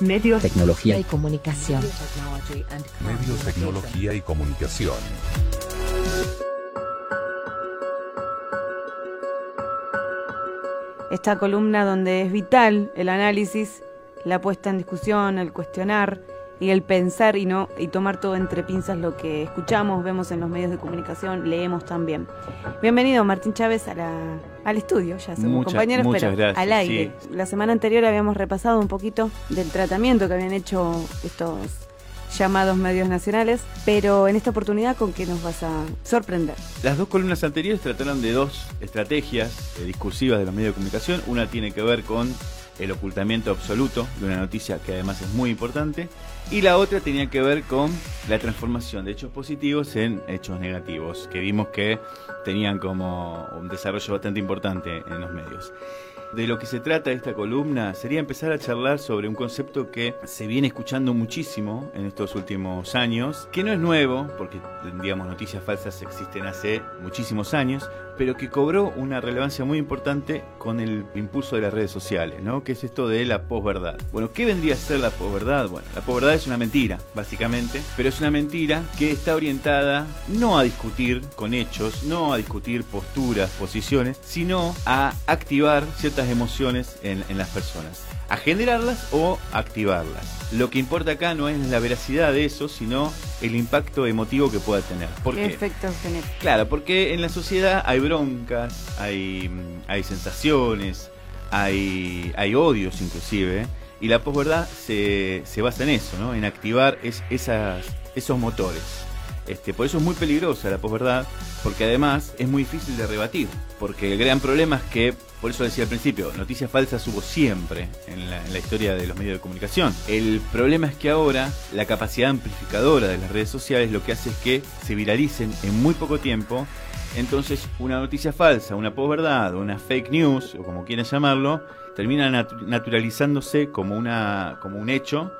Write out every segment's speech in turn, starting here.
Medios, tecnología y comunicación. Medios, tecnología y comunicación. Esta columna donde es vital el análisis, la puesta en discusión, el cuestionar y el pensar y no y tomar todo entre pinzas lo que escuchamos, vemos en los medios de comunicación, leemos también. Bienvenido Martín Chávez a la, al estudio, ya somos Muchas- compañeros, muchas pero gracias, al aire. sí. La semana anterior habíamos repasado un poquito del tratamiento que habían hecho estos llamados medios nacionales, pero en esta oportunidad con qué nos vas a sorprender. Las dos columnas anteriores trataron de dos estrategias eh, discursivas de los medios de comunicación. Una tiene que ver con el ocultamiento absoluto de una noticia que además es muy importante. Y la otra tenía que ver con la transformación de hechos positivos en hechos negativos, que vimos que tenían como un desarrollo bastante importante en los medios. De lo que se trata esta columna sería empezar a charlar sobre un concepto que se viene escuchando muchísimo en estos últimos años, que no es nuevo, porque digamos noticias falsas existen hace muchísimos años, pero que cobró una relevancia muy importante con el impulso de las redes sociales, ¿no? Que es esto de la posverdad. Bueno, ¿qué vendría a ser la posverdad? Bueno, la posverdad es una mentira, básicamente, pero es una mentira que está orientada no a discutir con hechos, no a discutir posturas, posiciones, sino a activar ciertas emociones en, en las personas, a generarlas o activarlas. Lo que importa acá no es la veracidad de eso, sino el impacto emotivo que pueda tener. ¿Por ¿Qué qué? efectos genera? Claro, porque en la sociedad hay broncas, hay, mm, hay sensaciones, hay, hay odios inclusive, y la posverdad se, se basa en eso, ¿no? en activar es- esas, esos motores. Este, por eso es muy peligrosa la posverdad, porque además es muy difícil de rebatir, porque el gran problema es que, por eso decía al principio, noticias falsas hubo siempre en la, historia de los medios de comunicación. El problema es que ahora la capacidad amplificadora de las redes sociales lo que hace es que se viralicen en muy poco tiempo entonces, una noticia falsa, una posverdad, una fake news, o como quieran llamarlo, termina natu- naturalizándose como, una, como un hecho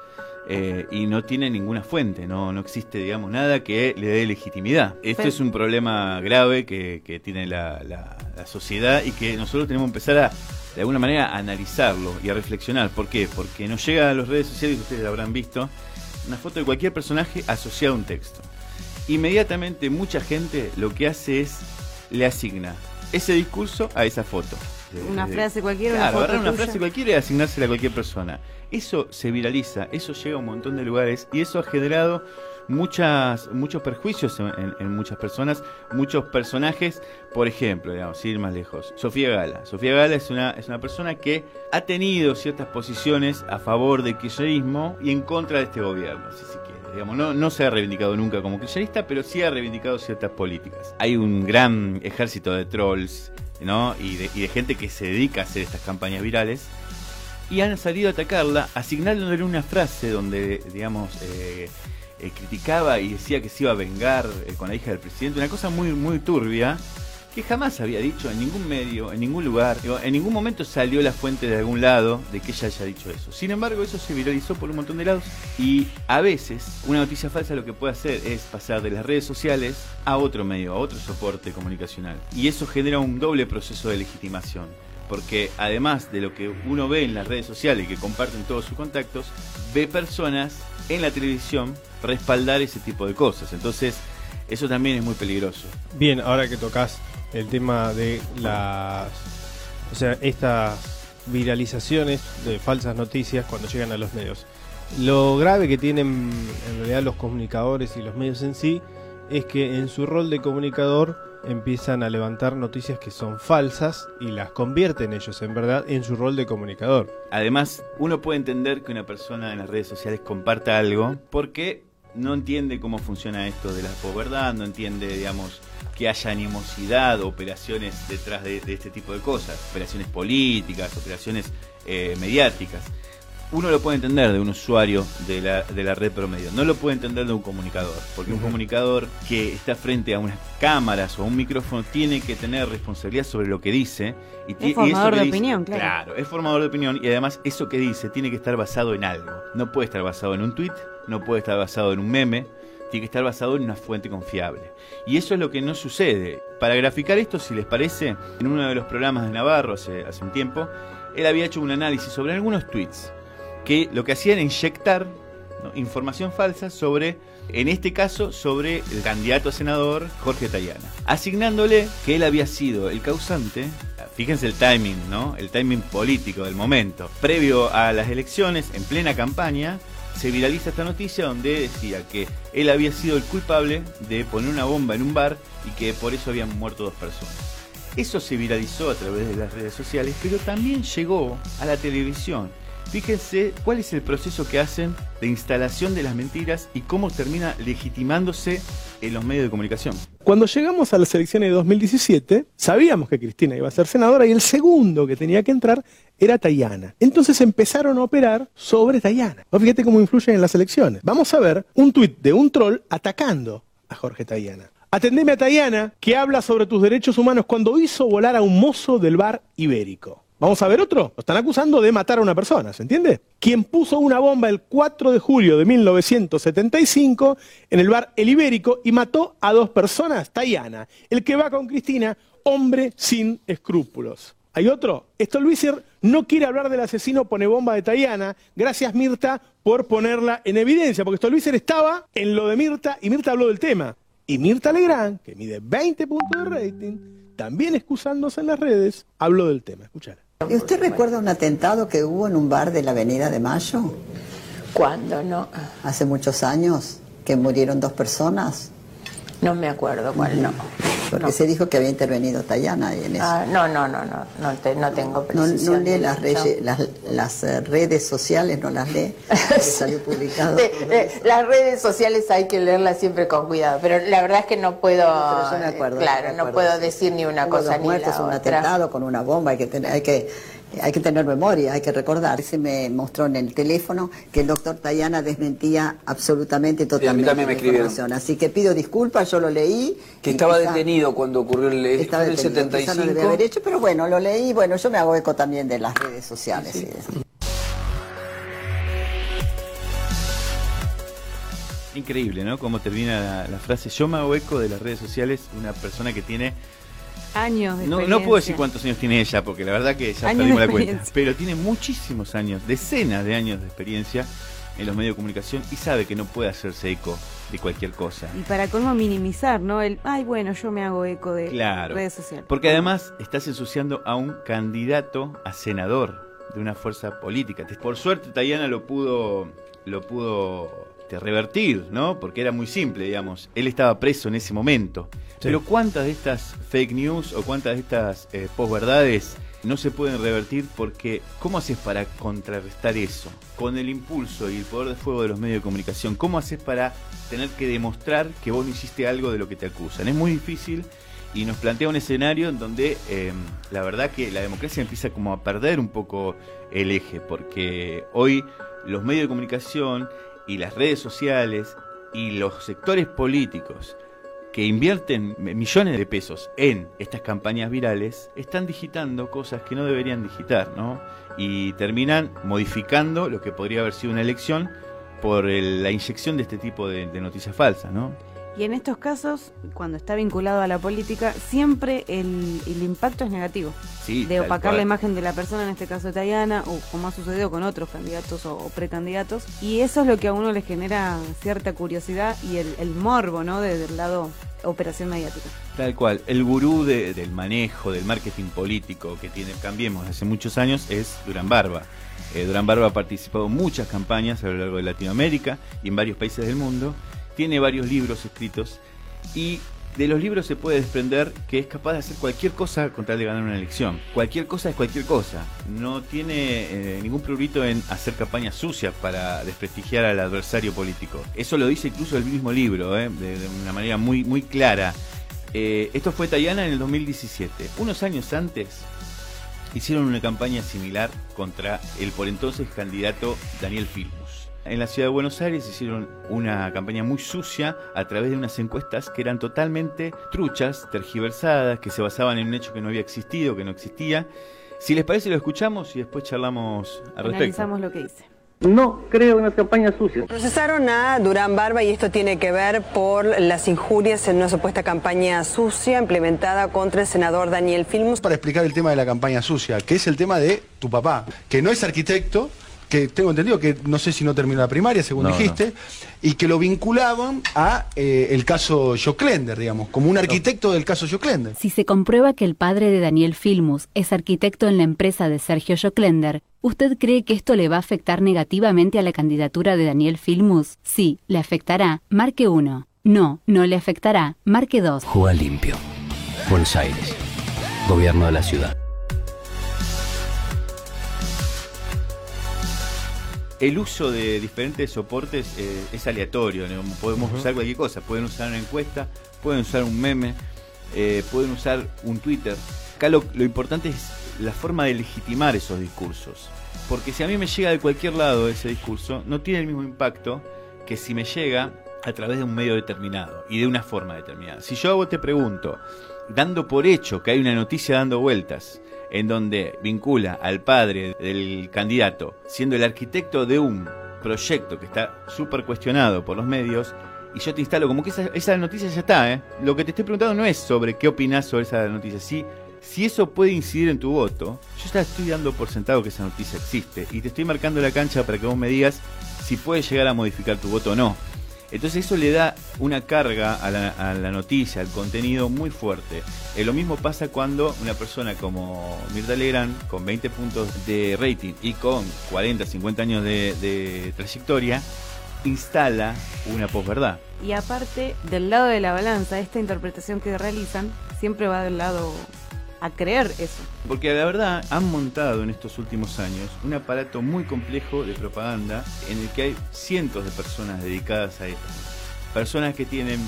eh, y no tiene ninguna fuente, no, no existe, digamos, nada que le dé legitimidad. Este Pero- es un problema grave que, que tiene la, la- la sociedad y que nosotros tenemos que empezar a, de alguna manera, a analizarlo y a reflexionar. ¿Por qué? Porque nos llega a las redes sociales, ustedes lo habrán visto, una foto de cualquier personaje asociada a un texto inmediatamente mucha gente lo que hace es le asigna ese discurso a esa foto. Una frase cualquiera, Claro, una agarrar una tuya. frase cualquiera y asignársela a cualquier persona. Eso se viraliza, eso llega a un montón de lugares y eso ha generado muchas, muchos perjuicios en, en- en muchas personas, muchos personajes. Por ejemplo, digamos, ir más lejos, Sofía Gala. Sofía Gala es una, es una persona que ha tenido ciertas posiciones a favor del kirchnerismo y en contra de este gobierno, si se quiere. Digamos, no, no se ha reivindicado nunca como kirchnerista, pero sí ha reivindicado ciertas políticas. Hay un gran ejército de trolls ¿no? y, de, y de gente que se dedica a hacer estas campañas virales. Y han salido a atacarla asignándole una frase donde, digamos, eh, eh, criticaba y decía que se iba a vengar eh, con la hija del presidente, una cosa muy, muy turbia que jamás había dicho en ningún medio, en ningún lugar, en ningún momento salió la fuente de algún lado de que ella haya dicho eso. Sin embargo, eso se viralizó por un montón de lados y a veces una noticia falsa lo que puede hacer es pasar de las redes sociales a otro medio, a otro soporte comunicacional. Y eso genera un doble proceso de legitimación. Porque además de lo que uno ve en las redes sociales que comparten todos sus contactos, ve personas en la televisión respaldar ese tipo de cosas. Entonces, eso también es muy peligroso. Bien, ahora que tocas el tema de las. O sea, estas viralizaciones de falsas noticias cuando llegan a los medios. Lo grave que tienen en realidad los comunicadores y los medios en sí es que en su rol de comunicador empiezan a levantar noticias que son falsas y las convierten ellos en verdad en su rol de comunicador. Además, uno puede entender que una persona en las redes sociales comparta algo porque no entiende cómo funciona esto de la posverdad, no entiende, digamos, que haya animosidad operaciones detrás de, de este tipo de cosas, operaciones políticas, operaciones eh, mediáticas. Uno lo puede entender de un usuario de la, de la red promedio, no lo puede entender de un comunicador, porque un comunicador que está frente a unas cámaras o a un micrófono tiene que tener responsabilidad sobre lo que dice. Y, eso formador de dice- opinión, claro. Claro, es formador de opinión y además eso que dice tiene que estar basado en algo. No puede estar basado en un tweet, no puede estar basado en un meme, tiene que estar basado en una fuente confiable. Y eso es lo que no sucede. Para graficar esto, si les parece, en uno de los programas de Navarro hace, hace un tiempo, él había hecho un análisis sobre algunos tweets que lo que hacían era inyectar información falsa sobre, en este caso, sobre el candidato a senador Jorge Tayana, asignándole que él había sido el causante, fíjense el timing, ¿no? El timing político del momento, previo a las elecciones, en plena campaña, se viraliza esta noticia donde decía que él había sido el culpable de poner una bomba en un bar y que por eso habían muerto dos personas. Eso se viralizó a través de las redes sociales, pero también llegó a la televisión. Fíjense cuál es el proceso que hacen de instalación de las mentiras y cómo termina legitimándose en los medios de comunicación. Cuando llegamos a las elecciones de 2017, sabíamos que Cristina iba a ser senadora y el segundo que tenía que entrar era Tayana. Entonces empezaron a operar sobre Tayana. Fíjate cómo influyen en las elecciones. Vamos a ver un tuit de un troll atacando a Jorge Tayana. Atendeme a Tayana, que habla sobre tus derechos humanos cuando hizo volar a un mozo del bar ibérico. Vamos a ver otro. Lo están acusando de matar a una persona, ¿se entiende? Quien puso una bomba el 4 de julio de 1975 en el bar El Ibérico y mató a dos personas, Tayana. El que va con Cristina, hombre sin escrúpulos. ¿Hay otro? Stolbizer no quiere hablar del asesino pone bomba de Tayana. Gracias, Mirta, por ponerla en evidencia, porque Stolbizer estaba en lo de Mirta y Mirta habló del tema. Y Mirta Legrand, que mide 20 puntos de rating, también excusándose en las redes, habló del tema. Escuchar. ¿Y usted recuerda un atentado que hubo en un bar de la Avenida de Mayo ¿Cuándo? No, hace muchos años? Que murieron dos personas. no me acuerdo cuál no. Porque No. se dijo que había intervenido Tayana en eso. Ah, no, no, no, no, no, te- no tengo precisión. no lee las, No. reyes- las, las, eh, redes sociales, no las lee. salió publicado. Las redes sociales hay que leerlas siempre con cuidado, pero la verdad es que no puedo, Pero yo me acuerdo, claro, no puedo sí. decir ni una Hubo cosa dos ni muertos, la un otra. atentado con una bomba, hay que tener, hay que, hay que tener memoria, hay que recordar. Se me mostró en el teléfono que el doctor Tayana desmentía absolutamente totalmente también me la escribieron. información. Así que pido disculpas, yo lo leí. Que estaba quizá- detenido cuando ocurrió el, Estaba el detenido, quizá no lo debe 75. haber hecho, pero bueno, lo leí, bueno, yo me hago eco también de las redes sociales. y de- Increíble, ¿no? Cómo termina la, la frase. Yo me hago eco de las redes sociales, una persona que tiene... Años de No, no puedo decir cuántos años tiene ella, porque la verdad que ya perdimos la cuenta. Pero tiene muchísimos años, decenas de años de experiencia en los medios de comunicación y sabe que no puede hacerse eco de cualquier cosa. Y para colmo minimizar, ¿no? El, ay, bueno, yo me hago eco de Claro. redes sociales. Porque además estás ensuciando a un candidato a senador de una fuerza política. Por suerte Tayana lo pudo lo pudo este, revertir, ¿no? Porque era muy simple, digamos. Él estaba preso en ese momento. Pero ¿cuántas de estas fake news o cuántas de estas eh, posverdades no se pueden revertir? Porque ¿cómo haces para contrarrestar eso? Con el impulso y el poder de fuego de los medios de comunicación, ¿cómo haces para tener que demostrar que vos no hiciste algo de lo que te acusan? Es muy difícil y nos plantea un escenario en donde eh, la verdad que la democracia empieza como a perder un poco el eje, porque hoy los medios de comunicación y las redes sociales y los sectores políticos que invierten millones de pesos en estas campañas virales están digitando cosas que no deberían digitar, ¿no? Y terminan modificando lo que podría haber sido una elección por el- la inyección de este tipo de, de noticias falsas, ¿no? Y en estos casos, cuando está vinculado a la política, siempre el, el impacto es negativo. Sí, de opacar la imagen de la persona, en este caso Tayana, o como ha sucedido con otros candidatos o, o precandidatos. Y eso es lo que a uno le genera cierta curiosidad y el, el morbo, ¿no? Desde el lado operación mediática. Tal cual. El gurú de- del manejo, del marketing político que tiene Cambiemos hace muchos años es Durán Barba. Eh, Durán Barba ha participado en muchas campañas a lo largo de Latinoamérica y en varios países del mundo. Tiene varios libros escritos y de los libros se puede desprender que es capaz de hacer cualquier cosa con tal de ganar una elección. Cualquier cosa es cualquier cosa. No tiene eh, ningún prurito en hacer campañas sucias para desprestigiar al adversario político. Eso lo dice incluso el mismo libro, eh, de, una manera muy, muy clara. Eh, esto fue Tayana en el 2017. Unos años antes hicieron una campaña similar contra el por entonces candidato Daniel Filmus. En la ciudad de Buenos Aires hicieron una campaña muy sucia a través de unas encuestas que eran totalmente truchas, tergiversadas, que se basaban en un hecho que no había existido, que no existía. Si les parece lo escuchamos y después charlamos al respecto. Analizamos lo que dice. No creo en las campañas sucias. Procesaron a Durán Barba y esto tiene que ver por las injurias en una supuesta campaña sucia implementada contra el senador Daniel Filmus. Para explicar el tema de la campaña sucia, que es el tema de tu papá, que no es arquitecto, que tengo entendido que no sé si no terminó la primaria, según No, dijiste, y que lo vinculaban a eh, el caso Joclender, digamos, como un arquitecto del caso Joclender. Si se comprueba que el padre de Daniel Filmus es arquitecto en la empresa de Sergio Joclender, ¿usted cree que esto le va a afectar negativamente a la candidatura de Daniel Filmus? Sí, le afectará. Marque 1. No, no le afectará. Marque 2. Juega limpio. Buenos Aires. Gobierno de la ciudad. El uso de diferentes soportes eh, es aleatorio, ¿no? podemos usar cualquier cosa, pueden usar una encuesta, pueden usar un meme, eh, pueden usar un Twitter. Acá lo, lo importante es la forma de legitimar esos discursos, porque si a mí me llega de cualquier lado ese discurso, no tiene el mismo impacto que si me llega a través de un medio determinado y de una forma determinada. Si yo a vos te pregunto, dando por hecho que hay una noticia dando vueltas, en donde vincula al padre del candidato siendo el arquitecto de un proyecto que está súper cuestionado por los medios, y yo te instalo como que esa, esa noticia ya está, ¿eh? Lo que te estoy preguntando no es sobre qué opinas sobre esa noticia, sí, si eso puede incidir en tu voto, yo ya estoy dando por sentado que esa noticia existe, y te estoy marcando la cancha para que vos me digas si puede llegar a modificar tu voto o no. Entonces eso le da una carga a la, noticia, al contenido muy fuerte. Eh, lo mismo pasa cuando una persona como Mirta Legrand, con 20 puntos de rating y con 40, 50 años de, de trayectoria, instala una posverdad. Y aparte, del lado de la balanza, esta interpretación que realizan siempre va del lado a creer eso. Porque la verdad han montado en estos últimos años un aparato muy complejo de propaganda en el que hay cientos de personas dedicadas a esto. Personas que tienen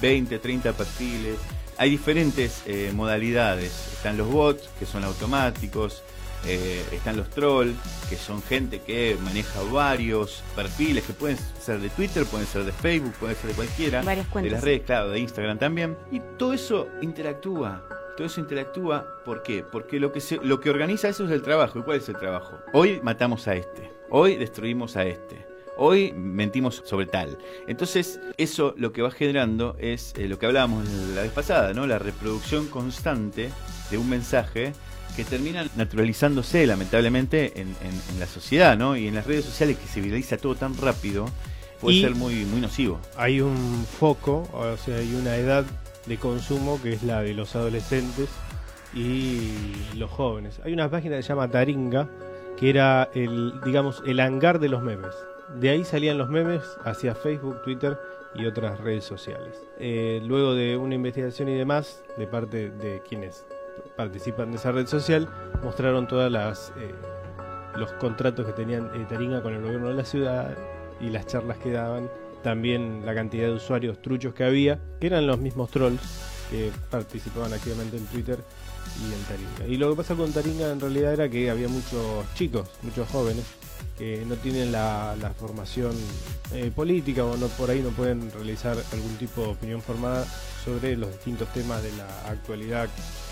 20, 30 perfiles. Hay diferentes eh, modalidades. Están los bots, que son automáticos. eh, están los trolls, que son gente que maneja varios perfiles, que pueden ser de Twitter, pueden ser de Facebook, pueden ser de cualquiera. Varias de cuentas. las redes, claro, de Instagram también. Y todo eso interactúa. Todo eso interactúa, ¿por qué? Porque lo que, se, lo que organiza eso es el trabajo. ¿Y cuál es el trabajo? Hoy matamos a este. Hoy destruimos a este. Hoy mentimos sobre tal. Entonces, eso lo que va generando es eh, lo que hablábamos la vez pasada, ¿no? La reproducción constante de un mensaje que termina naturalizándose, lamentablemente, en, en- en la sociedad, ¿no? Y en las redes sociales que se viraliza todo tan rápido, puede Y- ser muy, muy nocivo. Hay un foco, o sea, hay una edad de consumo que es la de los adolescentes y los jóvenes. Hay una página que se llama Taringa, que era el, digamos, el hangar de los memes. De ahí salían los memes hacia Facebook, Twitter y otras redes sociales. Eh, luego de una investigación y demás, de parte de quienes participan de esa red social, mostraron todas las eh, los contratos que tenían eh, Taringa con el gobierno de la ciudad y las charlas que daban, también la cantidad de usuarios truchos que había, que eran los mismos trolls que participaban activamente en Twitter y en Taringa. Y lo que pasa con Taringa en realidad era que había muchos chicos, muchos jóvenes, que no tienen la, formación eh, política o no por ahí no pueden realizar algún tipo de opinión formada sobre los distintos temas de la actualidad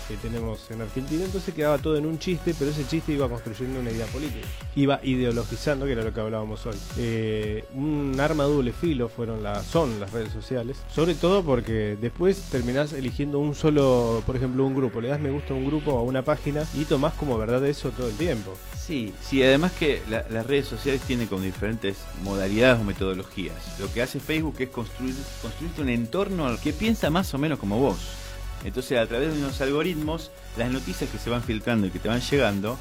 que tenemos en Argentina, entonces quedaba todo en un chiste, pero ese chiste iba construyendo una idea política, iba ideologizando, que era lo que hablábamos hoy. Eh, un arma de doble filo fueron las, son las redes sociales, sobre todo porque después terminás eligiendo un solo, por ejemplo, un grupo, le das me gusta a un grupo o a una página y tomás como verdad eso todo el tiempo. Sí, sí, además que la- las redes sociales tienen como diferentes modalidades o metodologías. Lo que hace Facebook es construir, construirte un entorno que piensa más o menos como vos. Entonces, a través de unos algoritmos, las noticias que se van filtrando y que te van llegando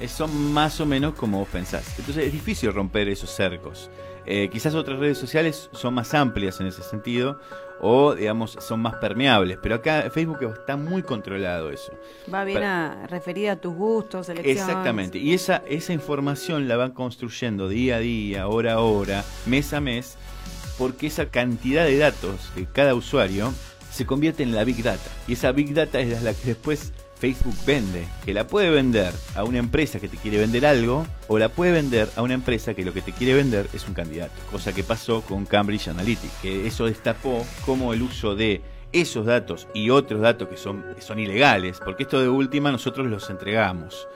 eh, son más o menos como vos pensás. Entonces, es difícil romper esos cercos. Eh, quizás otras redes sociales son más amplias en ese sentido o, digamos, son más permeables. Pero acá Facebook está muy controlado eso. Va bien Para- a, referida a tus gustos, elecciones. Exactamente. Y esa, esa información la van construyendo día a día, hora a hora, mes a mes, porque esa cantidad de datos de cada usuario se convierte en la Big Data. Y esa Big Data es la que después Facebook vende, que la puede vender a una empresa que te quiere vender algo, o la puede vender a una empresa que lo que te quiere vender es un candidato. Cosa que pasó con Cambridge Analytica, que eso destapó como el uso de esos datos y otros datos que son, son ilegales, porque esto de última nosotros los entregamos.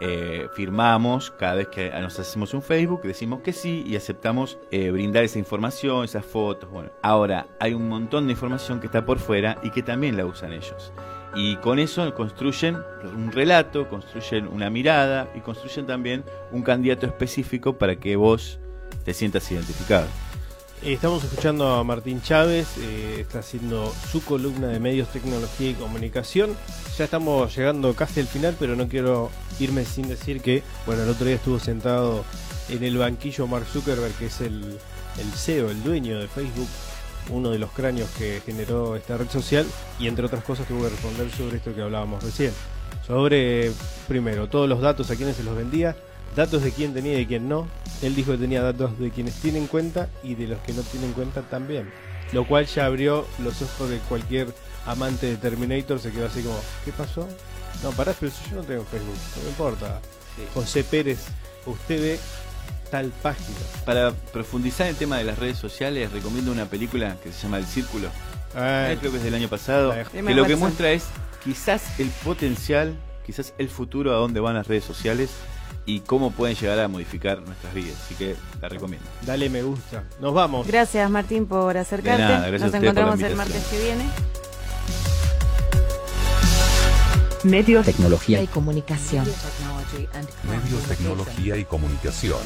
Eh, firmamos cada vez que nos hacemos un Facebook, decimos que sí y aceptamos eh, brindar esa información, esas fotos. Bueno, ahora hay un montón de información que está por fuera y que también la usan ellos. Y con eso construyen un relato, construyen una mirada y construyen también un candidato específico para que vos te sientas identificado. Eh, Estamos escuchando a Martín Chávez, eh, está haciendo su columna de medios, tecnología y comunicación. Ya estamos llegando casi al final, pero no quiero irme sin decir que, bueno, el otro día estuvo sentado en el banquillo Mark Zuckerberg, que es el, el CEO, el dueño de Facebook, uno de los cráneos que generó esta red social, y entre otras cosas tuvo que responder sobre esto que hablábamos recién. Sobre, primero, todos los datos a quienes se los vendía, datos de quién tenía y de quién no. Él dijo que tenía datos de quienes tienen cuenta y de los que no tienen cuenta también. Lo cual ya abrió los ojos de cualquier amante de Terminator, se quedó así como, ¿qué pasó? No, pará, pero si yo no tengo Facebook, no me importa. José Pérez, usted ve tal página. Para profundizar en el tema de las redes sociales, recomiendo una película que se llama El Círculo. Ah, Eh, creo que es del año pasado. Que lo que muestra es quizás el potencial, quizás el futuro a dónde van las redes sociales y cómo pueden llegar a modificar nuestras vidas. Así que la recomiendo. Dale me gusta. Nos vamos. Gracias Martín por acercarte. De nada, gracias Nos a ustedes por la encontramos el martes que viene. Medios, Tecnología y comunicación. Medios, tecnología y comunicación.